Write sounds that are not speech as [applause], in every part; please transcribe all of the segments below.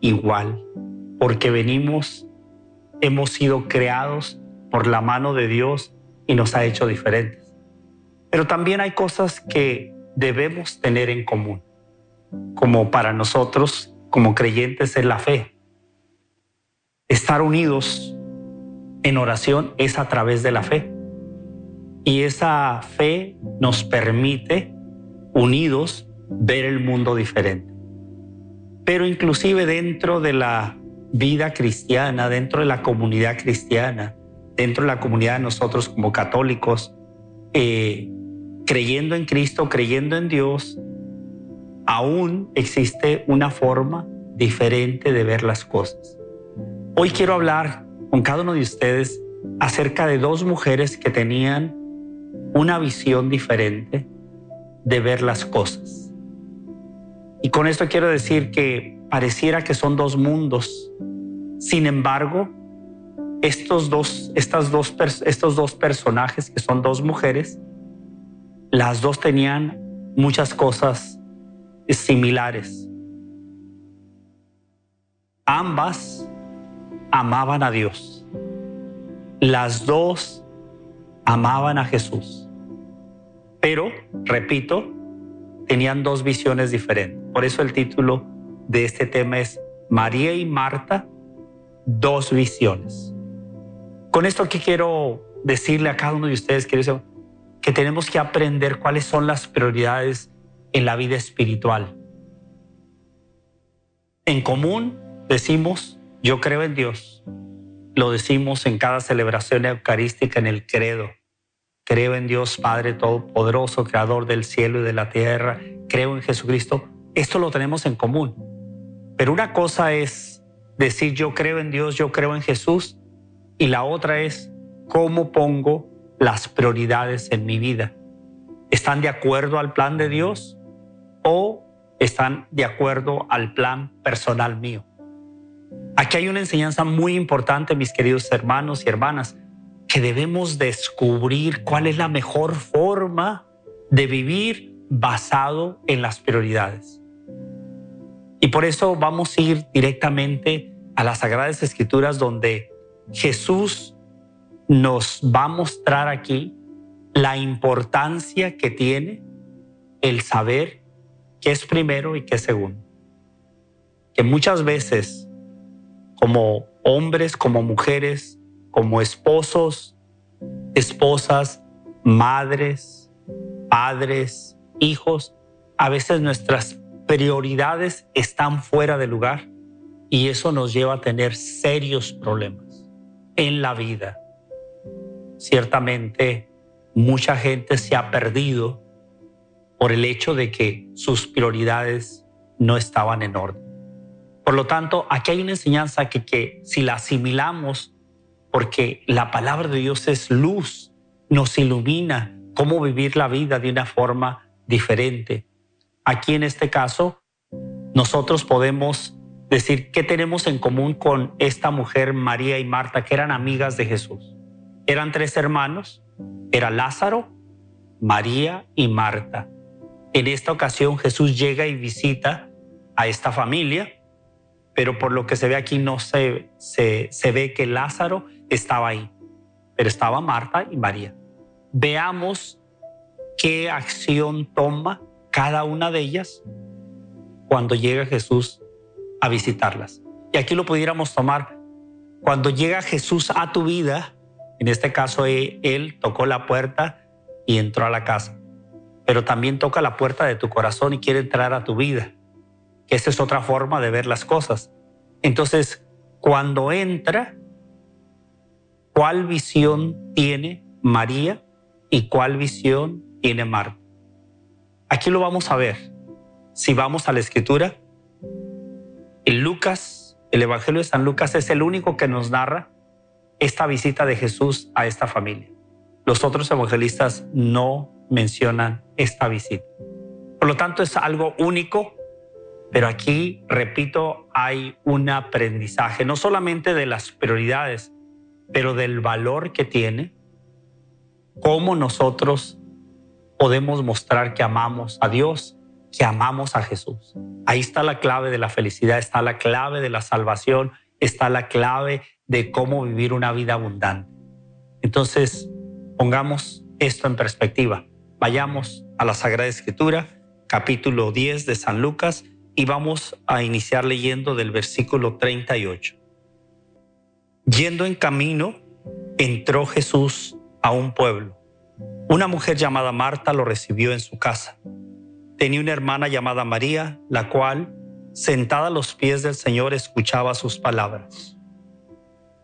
igual, porque venimos, hemos sido creados por la mano de Dios y nos ha hecho diferentes. Pero también hay cosas que debemos tener en común, como para nosotros, como creyentes, es la fe. Estar unidos en oración es a través de la fe. Y esa fe nos permite, unidos, ver el mundo diferente pero inclusive dentro de la vida cristiana, dentro de la comunidad cristiana, dentro de la comunidad de nosotros como católicos, eh, creyendo en Cristo, creyendo en Dios, aún existe una forma diferente de ver las cosas. Hoy quiero hablar con cada uno de ustedes acerca de dos mujeres que tenían una visión diferente de ver las cosas. Y con esto quiero decir que pareciera que son dos mundos. Sin embargo, estos dos, estas dos, estos dos personajes, que son dos mujeres, las dos tenían muchas cosas similares. Ambas amaban a Dios. Las dos amaban a Jesús. Pero, repito, tenían dos visiones diferentes. Por eso el título de este tema es María y Marta, dos visiones. Con esto quiero decirle a cada uno de ustedes que tenemos que aprender cuáles son las prioridades en la vida espiritual. En común decimos, yo creo en Dios. Lo decimos en cada celebración eucarística en el credo. Creo en Dios Padre Todopoderoso, Creador del cielo y de la tierra. Creo en Jesucristo. Esto lo tenemos en común. Pero una cosa es decir yo creo en Dios, yo creo en Jesús. Y la otra es cómo pongo las prioridades en mi vida. ¿Están de acuerdo al plan de Dios o están de acuerdo al plan personal mío? Aquí hay una enseñanza muy importante, mis queridos hermanos y hermanas que debemos descubrir cuál es la mejor forma de vivir basado en las prioridades. Y por eso vamos a ir directamente a las Sagradas Escrituras donde Jesús nos va a mostrar aquí la importancia que tiene el saber qué es primero y qué es segundo. Que muchas veces como hombres, como mujeres, como esposos, esposas, madres, padres, hijos, a veces nuestras prioridades están fuera de lugar y eso nos lleva a tener serios problemas en la vida. Ciertamente, mucha gente se ha perdido por el hecho de que sus prioridades no estaban en orden. Por lo tanto, aquí hay una enseñanza que, que si la asimilamos porque la palabra de Dios es luz, nos ilumina cómo vivir la vida de una forma diferente. Aquí en este caso, nosotros podemos decir qué tenemos en común con esta mujer María y Marta, que eran amigas de Jesús. Eran tres hermanos, era Lázaro, María y Marta. En esta ocasión Jesús llega y visita a esta familia, pero por lo que se ve aquí no se, se, se ve que Lázaro estaba ahí, pero estaba Marta y María. Veamos qué acción toma cada una de ellas cuando llega Jesús a visitarlas. Y aquí lo pudiéramos tomar cuando llega Jesús a tu vida, en este caso eh, él tocó la puerta y entró a la casa, pero también toca la puerta de tu corazón y quiere entrar a tu vida, que esa es otra forma de ver las cosas. Entonces, cuando entra, cuál visión tiene María y cuál visión tiene Marta. Aquí lo vamos a ver. Si vamos a la escritura, En Lucas, el Evangelio de San Lucas es el único que nos narra esta visita de Jesús a esta familia. Los otros evangelistas no mencionan esta visita. Por lo tanto, es algo único, pero aquí, repito, hay un aprendizaje, no solamente de las prioridades, pero del valor que tiene, cómo nosotros podemos mostrar que amamos a Dios, que amamos a Jesús. Ahí está la clave de la felicidad, está la clave de la salvación, está la clave de cómo vivir una vida abundante. Entonces, pongamos esto en perspectiva. Vayamos a la Sagrada Escritura, capítulo 10 de San Lucas, y vamos a iniciar leyendo del versículo 38. Yendo en camino, entró Jesús a un pueblo. Una mujer llamada Marta lo recibió en su casa. Tenía una hermana llamada María, la cual, sentada a los pies del Señor, escuchaba sus palabras.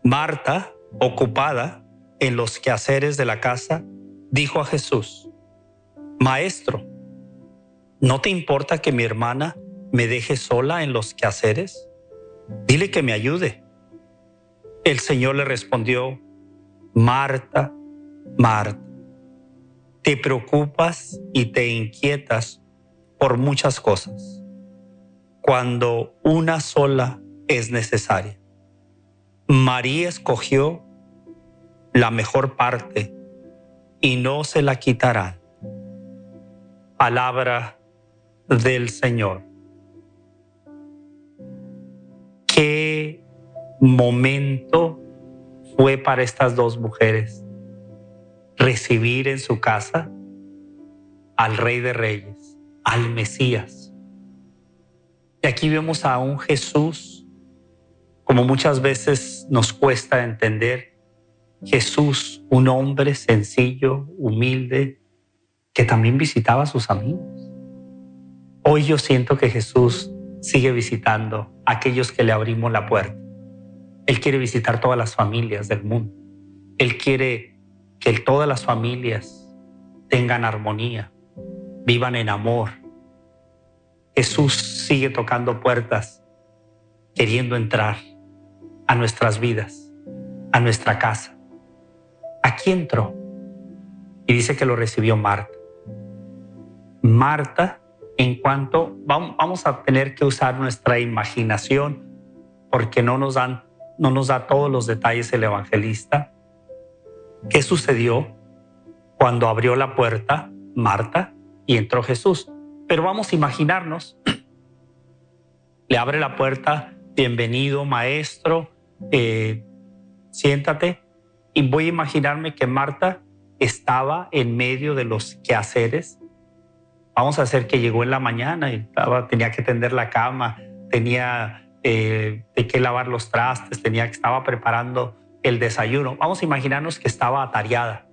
Marta, ocupada en los quehaceres de la casa, dijo a Jesús, Maestro, ¿no te importa que mi hermana me deje sola en los quehaceres? Dile que me ayude. El Señor le respondió, Marta, Marta, te preocupas y te inquietas por muchas cosas, cuando una sola es necesaria. María escogió la mejor parte y no se la quitarán. Palabra del Señor. ¿Qué momento fue para estas dos mujeres recibir en su casa al Rey de Reyes, al Mesías? Y aquí vemos a un Jesús como muchas veces nos cuesta entender, Jesús, un hombre sencillo, humilde, que también visitaba a sus amigos. Hoy yo siento que Jesús sigue visitando a aquellos que le abrimos la puerta. Él quiere visitar todas las familias del mundo. Él quiere que todas las familias tengan armonía, vivan en amor. Jesús sigue tocando puertas, queriendo entrar a nuestras vidas, a nuestra casa. Aquí entró y dice que lo recibió Marta. Marta, en cuanto vamos a tener que usar nuestra imaginación porque no nos dan no nos da todos los detalles el evangelista. ¿Qué sucedió cuando abrió la puerta Marta y entró Jesús? Pero vamos a imaginarnos. [clears throat] Le abre la puerta, bienvenido maestro, eh, siéntate y voy a imaginarme que Marta estaba en medio de los quehaceres. Vamos a hacer que llegó en la mañana y tenía que tender la cama, tenía eh, de que lavar los trastes, tenía que estaba preparando el desayuno. Vamos a imaginarnos que estaba atareada.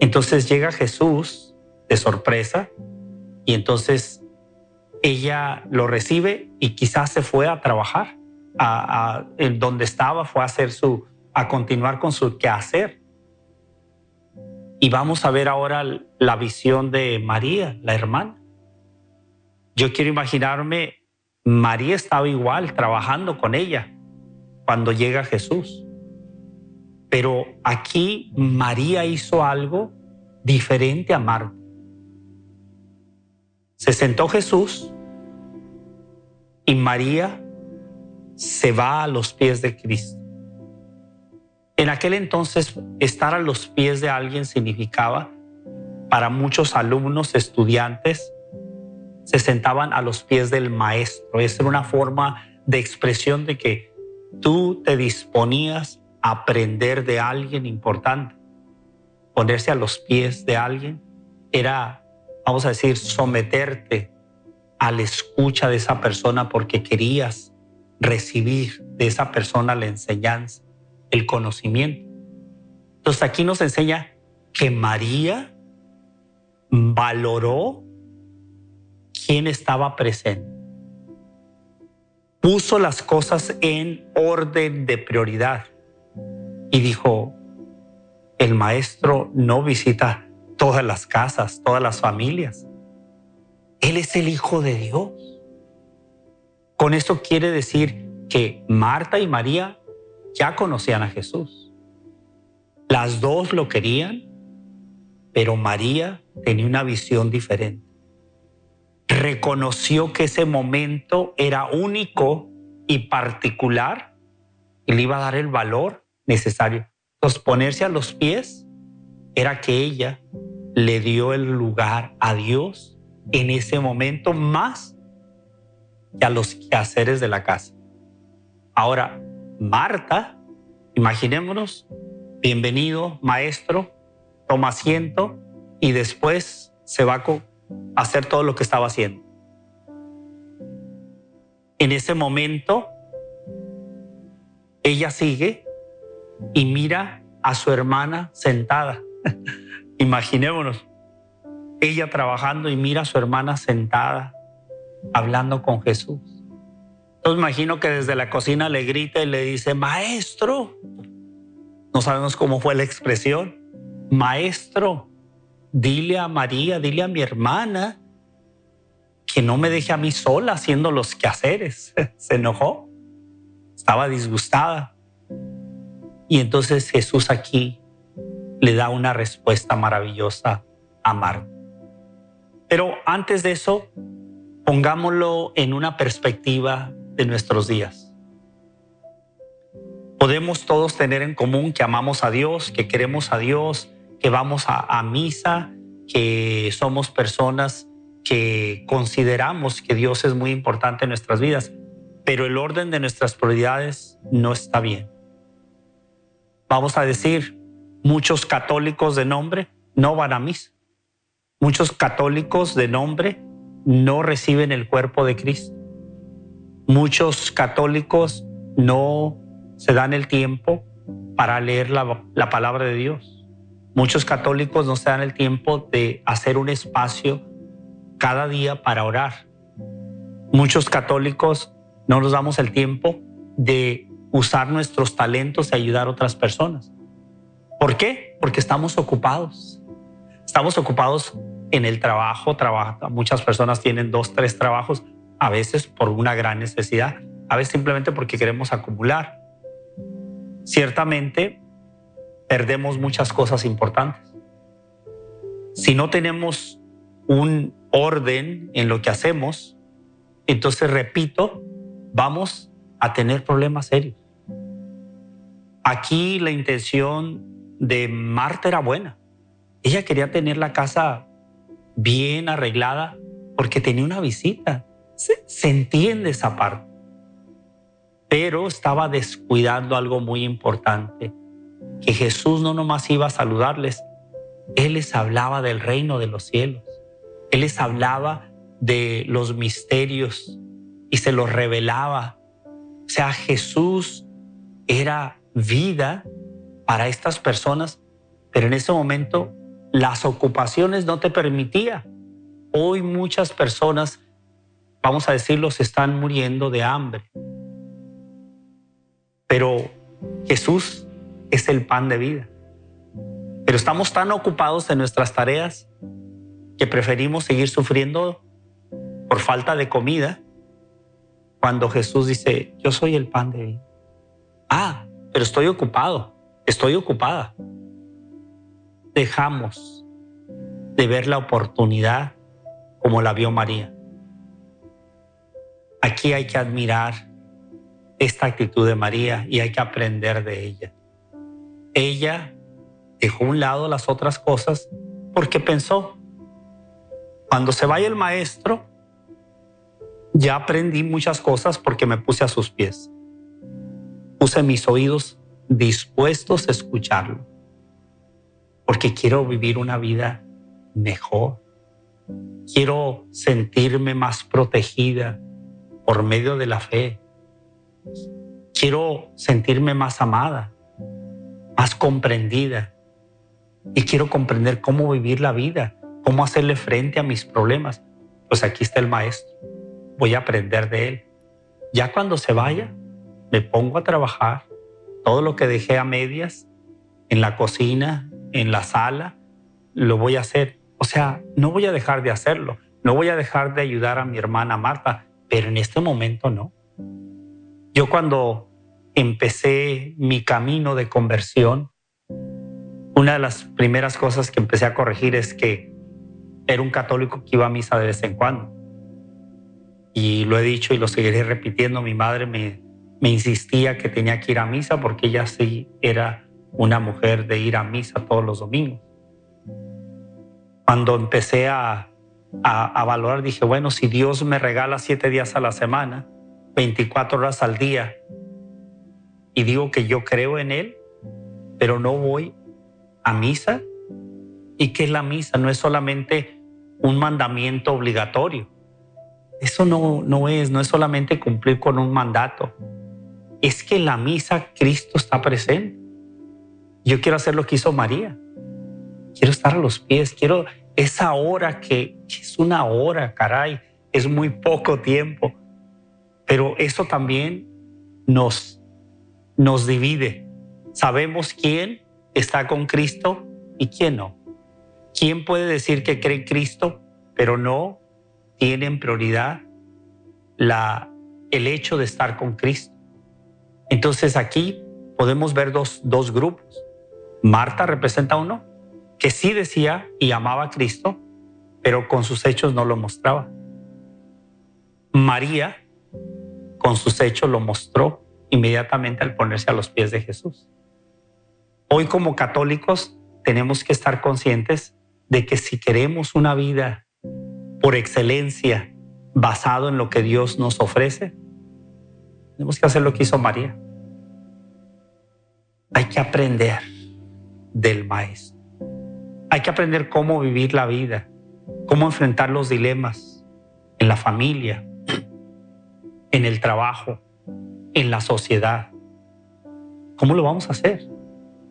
Entonces llega Jesús de sorpresa y entonces ella lo recibe y quizás se fue a trabajar a, donde estaba fue a hacer su, a continuar con su quehacer. Y vamos a ver ahora la visión de María, la hermana. Yo quiero imaginarme, María estaba igual trabajando con ella cuando llega Jesús. Pero aquí María hizo algo diferente a Marta. Se sentó Jesús y María se va a los pies de Cristo. En aquel entonces, estar a los pies de alguien significaba, para muchos alumnos, estudiantes, se sentaban a los pies del maestro. Esa era una forma de expresión de que tú te disponías aprender de alguien importante. Ponerse a los pies de alguien era, vamos a decir, someterte a la escucha de esa persona porque querías recibir de esa persona la enseñanza, el conocimiento. Entonces aquí nos enseña que María valoró quién estaba presente. Puso las cosas en orden de prioridad y dijo, el maestro no visita todas las casas, todas las familias. Él es el Hijo de Dios Con esto quiere decir que Marta y María ya conocían a Jesús. Las dos lo querían, pero María tenía una visión diferente. Reconoció que ese momento era único y particular y le iba a dar el valor necesario. Entonces, ponerse a los pies era que ella le dio el lugar a Dios en ese momento más que a los quehaceres de la casa. Ahora, Marta, imaginémonos, bienvenido, maestro, toma asiento y después se va a hacer todo lo que estaba haciendo. En ese momento, ella sigue y mira a su hermana sentada. [laughs] Imaginémonos, ella trabajando y mira a su hermana sentada, hablando con Jesús. Entonces imagino que desde la cocina le grita y le dice, maestro. No sabemos cómo fue la expresión. Maestro, dile a María, dile a mi hermana que no me deje a mí sola haciendo los quehaceres. [laughs] Se enojó, estaba disgustada. Y entonces Jesús aquí le da una respuesta maravillosa a Marta. Pero antes de eso, pongámoslo en una perspectiva de nuestros días. Podemos todos tener en común que amamos a Dios, que queremos a Dios, que vamos a, a misa, que somos personas que consideramos que Dios es muy importante en nuestras vidas, pero el orden de nuestras prioridades no está bien. Vamos a decir, Muchos católicos de nombre no van a misa. Muchos católicos de nombre no reciben el cuerpo de Cristo. Muchos católicos no se dan el tiempo para leer la, la, palabra de Dios. Muchos católicos no se dan el tiempo de hacer un espacio cada día para orar. Muchos católicos no nos damos el tiempo de usar nuestros talentos y ayudar a otras personas. ¿Por qué? Porque estamos ocupados. Estamos ocupados en el trabajo, trabaja. Muchas personas tienen dos, tres trabajos, a veces por una gran necesidad, a veces simplemente porque queremos acumular. Ciertamente perdemos muchas cosas importantes. Si no tenemos un orden en lo que hacemos, entonces, repito, vamos a tener problemas serios. Aquí la intención de Marta era buena. Ella quería tener la casa bien arreglada porque tenía una visita. Se, entiende esa parte. Pero estaba descuidando algo muy importante, que Jesús no nomás iba a saludarles, Él les hablaba del reino de los cielos. Él les hablaba de los misterios y se los revelaba. O sea, Jesús era vida para estas personas, pero en ese momento las ocupaciones no te permitía. Hoy muchas personas, vamos a decirlo, se están muriendo de hambre. Pero Jesús es el pan de vida. Pero estamos tan ocupados en nuestras tareas que preferimos seguir sufriendo por falta de comida cuando Jesús dice, yo soy el pan de vida. Ah, pero estoy ocupado estoy ocupada. Dejamos de ver la oportunidad como la vio María. Aquí hay que admirar esta actitud de María y hay que aprender de ella. Ella dejó a un lado las otras cosas porque pensó, cuando se vaya el maestro, ya aprendí muchas cosas porque me puse a sus pies. Puse mis oídos dispuestos a escucharlo, porque quiero vivir una vida mejor. Quiero sentirme más protegida por medio de la fe. Quiero sentirme más amada, más comprendida. Y quiero comprender cómo vivir la vida, cómo hacerle frente a mis problemas. Pues aquí está el maestro. Voy a aprender de él. Ya cuando se vaya, me pongo a trabajar todo lo que dejé a medias en la cocina, en la sala, lo voy a hacer. O sea, no voy a dejar de hacerlo. No voy a dejar de ayudar a mi hermana Marta, pero en este momento no. Yo cuando empecé mi camino de conversión, una de las primeras cosas que empecé a corregir es que era un católico que iba a misa de vez en cuando. Y lo he dicho y lo seguiré repitiendo, mi madre me, me insistía que tenía que ir a misa porque ella sí era una mujer de ir a misa todos los domingos. Cuando empecé a, a, valorar, dije, bueno, si Dios me regala siete días a la semana, 24 horas al día, y digo que yo creo en Él, pero no voy a misa. ¿Y qué es la misa? No es solamente un mandamiento obligatorio. Eso no, no es, no es solamente cumplir con un mandato. Es que en la misa Cristo está presente. Yo quiero hacer lo que hizo María. Quiero estar a los pies, quiero esa hora que, es una hora, caray, es muy poco tiempo. Pero eso también nos, nos divide. Sabemos quién está con Cristo y quién no. ¿Quién puede decir que cree en Cristo, pero no tiene en prioridad la, el hecho de estar con Cristo? Entonces aquí podemos ver dos, dos grupos. Marta representa uno que sí decía y amaba a Cristo, pero con sus hechos no lo mostraba. María con sus hechos lo mostró inmediatamente al ponerse a los pies de Jesús. Hoy como católicos tenemos que estar conscientes de que si queremos una vida por excelencia basado en lo que Dios nos ofrece, tenemos que hacer lo que hizo María. Hay que aprender del maestro. Hay que aprender cómo vivir la vida, cómo enfrentar los dilemas en la familia, en el trabajo, en la sociedad. ¿Cómo lo vamos a hacer?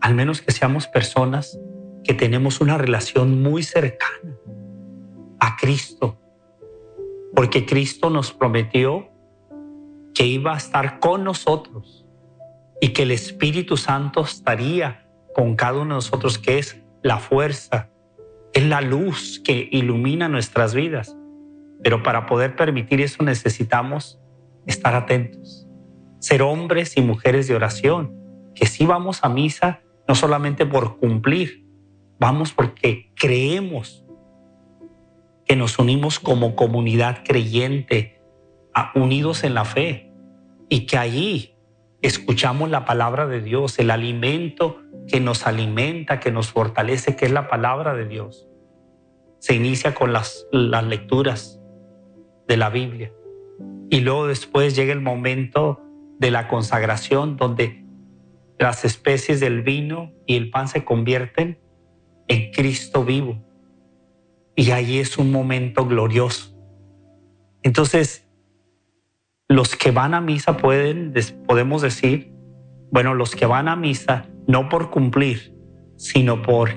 Al menos que seamos personas que tenemos una relación muy cercana a Cristo, porque Cristo nos prometió que iba a estar con nosotros y que el Espíritu Santo estaría con cada uno de nosotros, que es la fuerza, es la luz que ilumina nuestras vidas. Pero para poder permitir eso necesitamos estar atentos, ser hombres y mujeres de oración, que si vamos a misa no solamente por cumplir, vamos porque creemos que nos unimos como comunidad creyente, unidos en la fe, y que allí escuchamos la palabra de Dios, el alimento que nos alimenta, que nos fortalece, que es la palabra de Dios. Se inicia con las, las lecturas de la Biblia. Y luego después llega el momento de la consagración donde las especies del vino y el pan se convierten en Cristo vivo. Y ahí es un momento glorioso. Entonces, los que van a misa pueden, podemos decir, bueno, los que van a misa no por cumplir, sino por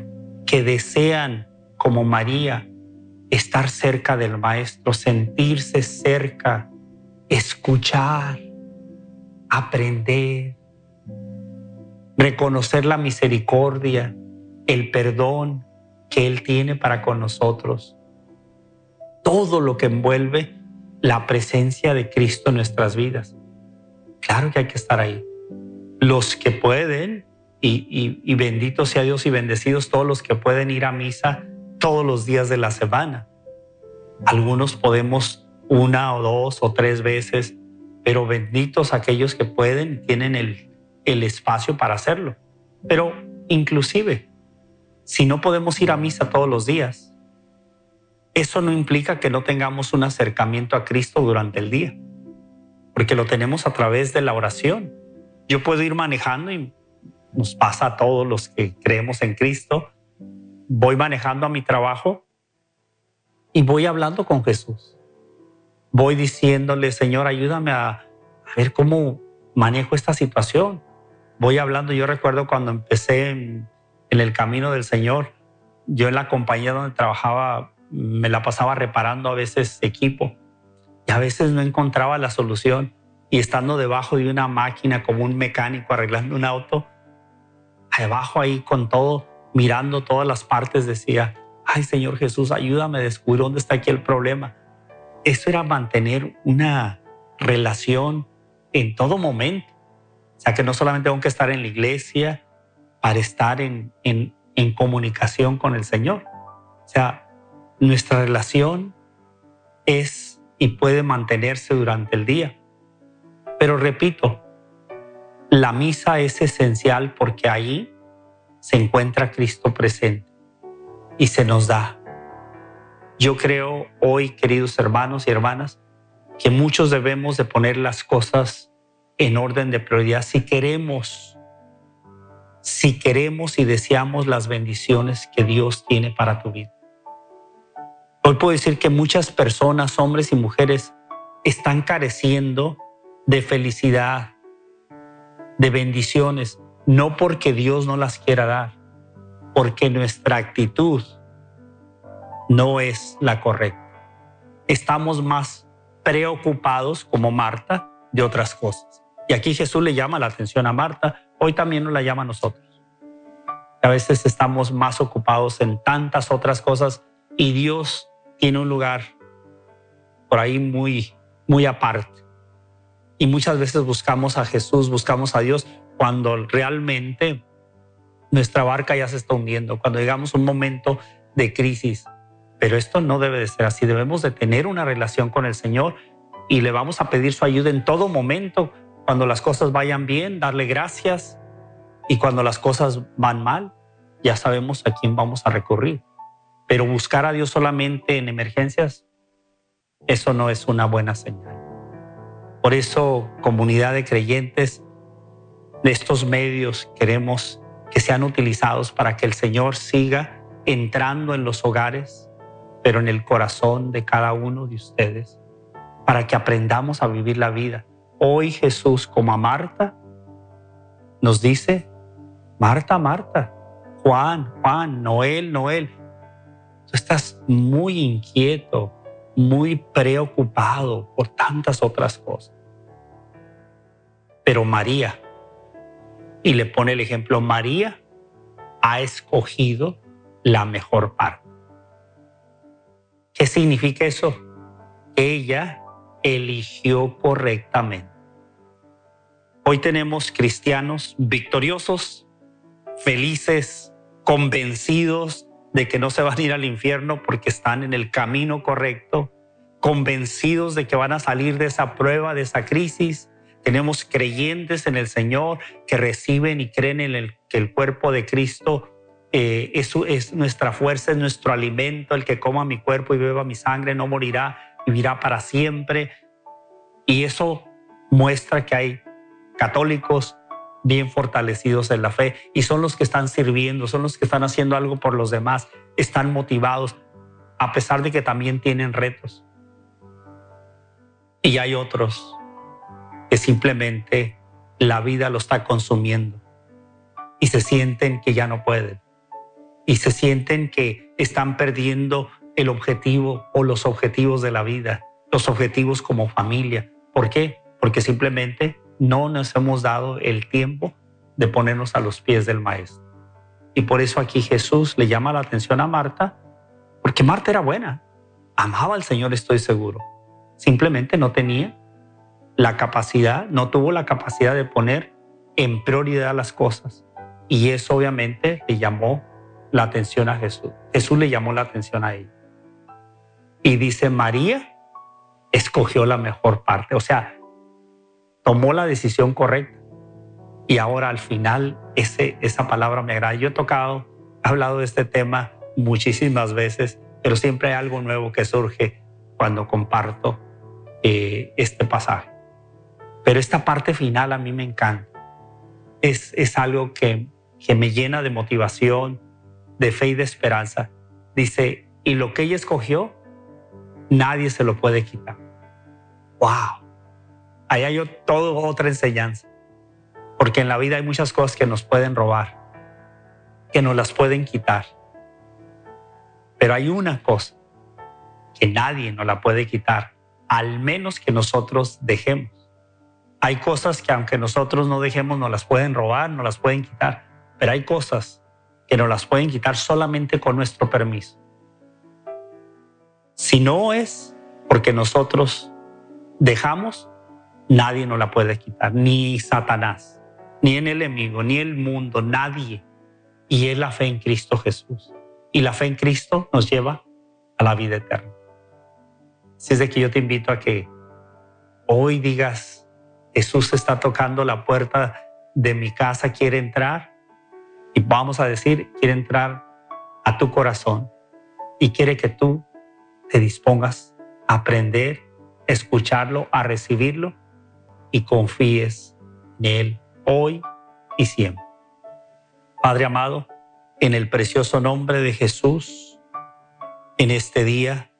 que desean, como María, estar cerca del Maestro, sentirse cerca escuchar, aprender, reconocer la misericordia, el perdón que Él tiene para con nosotros. Todo lo que envuelve la presencia de Cristo en nuestras vidas. Claro que hay que estar ahí. Los que pueden, y, y bendito sea Dios y bendecidos todos los que pueden ir a misa todos los días de la semana. Algunos podemos una o dos o tres veces, pero benditos aquellos que pueden, tienen el, el espacio para hacerlo. Pero inclusive, si no podemos ir a misa todos los días, eso no implica que no tengamos un acercamiento a Cristo durante el día, porque lo tenemos a través de la oración. Yo puedo ir manejando y nos pasa a todos los que creemos en Cristo. Voy manejando a mi trabajo y voy hablando con Jesús voy diciéndole, Señor, ayúdame a, ver cómo manejo esta situación. Voy hablando, yo recuerdo cuando empecé en, el camino del Señor, yo en la compañía donde trabajaba me la pasaba reparando a veces equipo y a veces no encontraba la solución y estando debajo de una máquina como un mecánico arreglando un auto, abajo ahí con todo, mirando todas las partes, decía, ay Señor Jesús, ayúdame a descubrir dónde está aquí el problema eso era mantener una relación en todo momento. O sea, que no solamente tengo que estar en la iglesia para estar en, en, en comunicación con el Señor. O sea, nuestra relación es y puede mantenerse durante el día. Pero repito, la misa es esencial porque ahí se encuentra Cristo presente y se nos da. Yo creo hoy, queridos hermanos y hermanas, que muchos debemos de poner las cosas en orden de prioridad si queremos, si queremos y deseamos las bendiciones que Dios tiene para tu vida. Hoy puedo decir que muchas personas, hombres y mujeres, están careciendo de felicidad, de bendiciones, no porque Dios no las quiera dar, porque nuestra actitud no es la correcta. Estamos más preocupados como Marta de otras cosas. Y aquí Jesús le llama la atención a Marta, hoy también nos la llama a nosotros. A veces estamos más ocupados en tantas otras cosas y Dios tiene un lugar por ahí muy, muy aparte. Y muchas veces buscamos a Jesús, buscamos a Dios cuando realmente nuestra barca ya se está hundiendo, cuando llegamos a un momento de crisis. Pero esto no debe de ser así. Debemos de tener una relación con el Señor y le vamos a pedir su ayuda en todo momento. Cuando las cosas vayan bien, darle gracias. Y cuando las cosas van mal, ya sabemos a quién vamos a recurrir. Pero buscar a Dios solamente en emergencias, eso no es una buena señal. Por eso, comunidad de creyentes, de estos medios queremos que sean utilizados para que el Señor siga entrando en los hogares, pero en el corazón de cada uno de ustedes, para que aprendamos a vivir la vida. Hoy Jesús, como a Marta, nos dice, Marta, Marta, Juan, Juan, Noel, Noel, tú estás muy inquieto, muy preocupado por tantas otras cosas. Pero María, y le pone el ejemplo, María ha escogido la mejor parte. ¿Qué significa eso? Ella eligió correctamente. Hoy tenemos cristianos victoriosos, felices, convencidos de que no se van a ir al infierno porque están en el camino correcto, convencidos de que van a salir de esa prueba, de esa crisis. Tenemos creyentes en el Señor que reciben y creen en el, que el cuerpo de Cristo eh, es, nuestra fuerza, es nuestro alimento. El que coma mi cuerpo y beba mi sangre no morirá, vivirá para siempre. Y eso muestra que hay católicos bien fortalecidos en la fe y son los que están sirviendo, son los que están haciendo algo por los demás, están motivados, a pesar de que también tienen retos. Y hay otros que simplemente la vida lo está consumiendo y se sienten que ya no pueden y se sienten que están perdiendo el objetivo o los objetivos de la vida, los objetivos como familia. ¿Por qué? Porque simplemente no nos hemos dado el tiempo de ponernos a los pies del Maestro. Y por eso aquí Jesús le llama la atención a Marta, porque Marta era buena, amaba al Señor, estoy seguro. Simplemente no tenía la capacidad, no tuvo la capacidad de poner en prioridad las cosas. Y eso obviamente le llamó la atención a Jesús. Jesús le llamó la atención a ella. Y dice, María escogió la mejor parte. O sea, tomó la decisión correcta. Y ahora al final ese, esa palabra me agrada. Yo he tocado, he hablado de este tema muchísimas veces, pero siempre hay algo nuevo que surge cuando comparto eh, este pasaje. Pero esta parte final a mí me encanta. Es, es algo que, que me llena de motivación, de fe y de esperanza. Dice, y lo que ella escogió, nadie se lo puede quitar. ¡Wow! Ahí hay toda otra enseñanza. Porque en la vida hay muchas cosas que nos pueden robar, que nos las pueden quitar. Pero hay una cosa que nadie nos la puede quitar, al menos que nosotros dejemos. Hay cosas que aunque nosotros no dejemos, nos las pueden robar, nos las pueden quitar. Pero hay cosas que nos las pueden quitar solamente con nuestro permiso. Si no es porque nosotros dejamos, nadie nos la puede quitar, ni Satanás, ni el enemigo, ni el mundo, nadie. Y es la fe en Cristo Jesús. Y la fe en Cristo nos lleva a la vida eterna. Así es de que yo te invito a que hoy digas, Jesús está tocando la puerta de mi casa, quiere entrar. Y vamos a decir, quiere entrar a tu corazón y quiere que tú te dispongas a aprender, escucharlo, a recibirlo y confíes en Él hoy y siempre. Padre amado, en el precioso nombre de Jesús, en este día,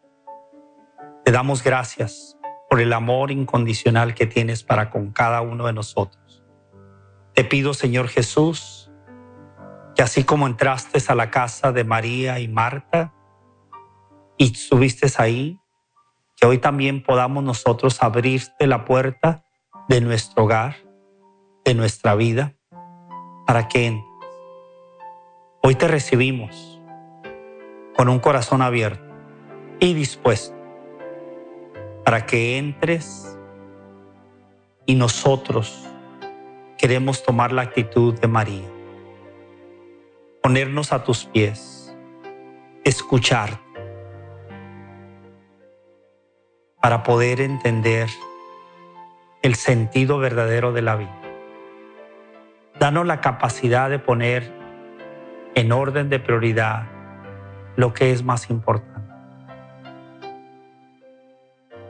te damos gracias por el amor incondicional que tienes para con cada uno de nosotros. Te pido, Señor Jesús, que así como entraste a la casa de María y Marta y estuviste ahí, que hoy también podamos nosotros abrirte la puerta de nuestro hogar, de nuestra vida, para que hoy te recibimos con un corazón abierto y dispuesto para que entres y nosotros queremos tomar la actitud de María, ponernos a tus pies, escuchar para poder entender el sentido verdadero de la vida. Danos la capacidad de poner en orden de prioridad lo que es más importante.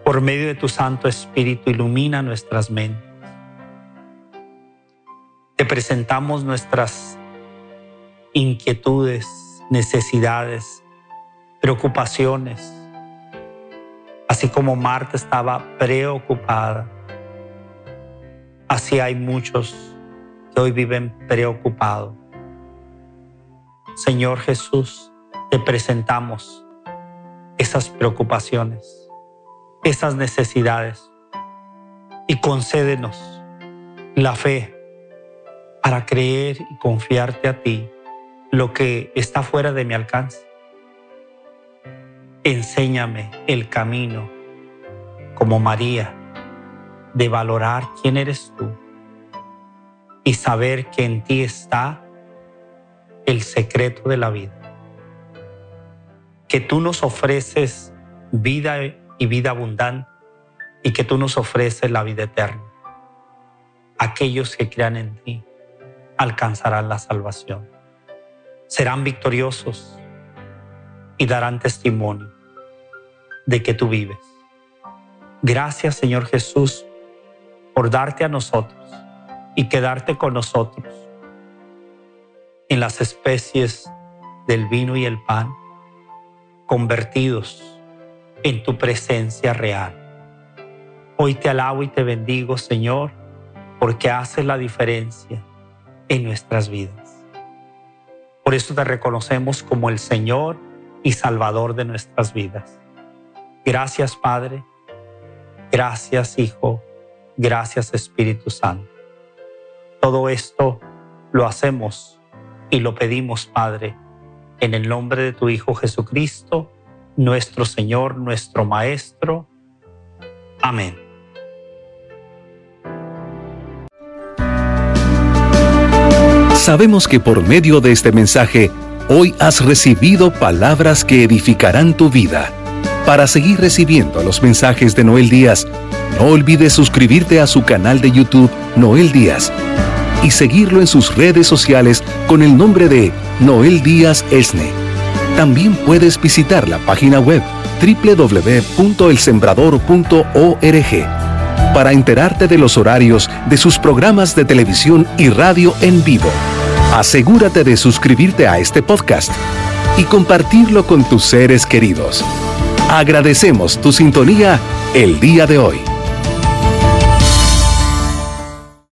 Por medio de tu Santo Espíritu ilumina nuestras mentes. Te presentamos nuestras inquietudes, necesidades, preocupaciones, así como Marta estaba preocupada. Así hay muchos que hoy viven preocupados. Señor Jesús, te presentamos esas preocupaciones esas necesidades y concédenos la fe para creer y confiarte a ti lo que está fuera de mi alcance. Enséñame el camino como María de valorar quién eres tú y saber que en ti está el secreto de la vida. Que tú nos ofreces vida y vida abundante y que tú nos ofreces la vida eterna. Aquellos que crean en ti alcanzarán la salvación. Serán victoriosos y darán testimonio de que tú vives. Gracias Señor Jesús por darte a nosotros y quedarte con nosotros en las especies del vino y el pan, convertidos en tu presencia real. Hoy te alabo y te bendigo, Señor, porque haces la diferencia en nuestras vidas. Por eso te reconocemos como el Señor y Salvador de nuestras vidas. Gracias, Padre. Gracias, Hijo. Gracias, Espíritu Santo. Todo esto lo hacemos y lo pedimos, Padre, en el nombre de tu Hijo Jesucristo nuestro Señor, nuestro Maestro. Amén. Sabemos que por medio de este mensaje, hoy has recibido palabras que edificarán tu vida. Para seguir recibiendo los mensajes de Noel Díaz, no olvides suscribirte a su canal de YouTube Noel Díaz y seguirlo en sus redes sociales con el nombre de Noel Díaz Esne. También puedes visitar la página web www.elsembrador.org para enterarte de los horarios de sus programas de televisión y radio en vivo. Asegúrate de suscribirte a este podcast y compartirlo con tus seres queridos. Agradecemos tu sintonía el día de hoy.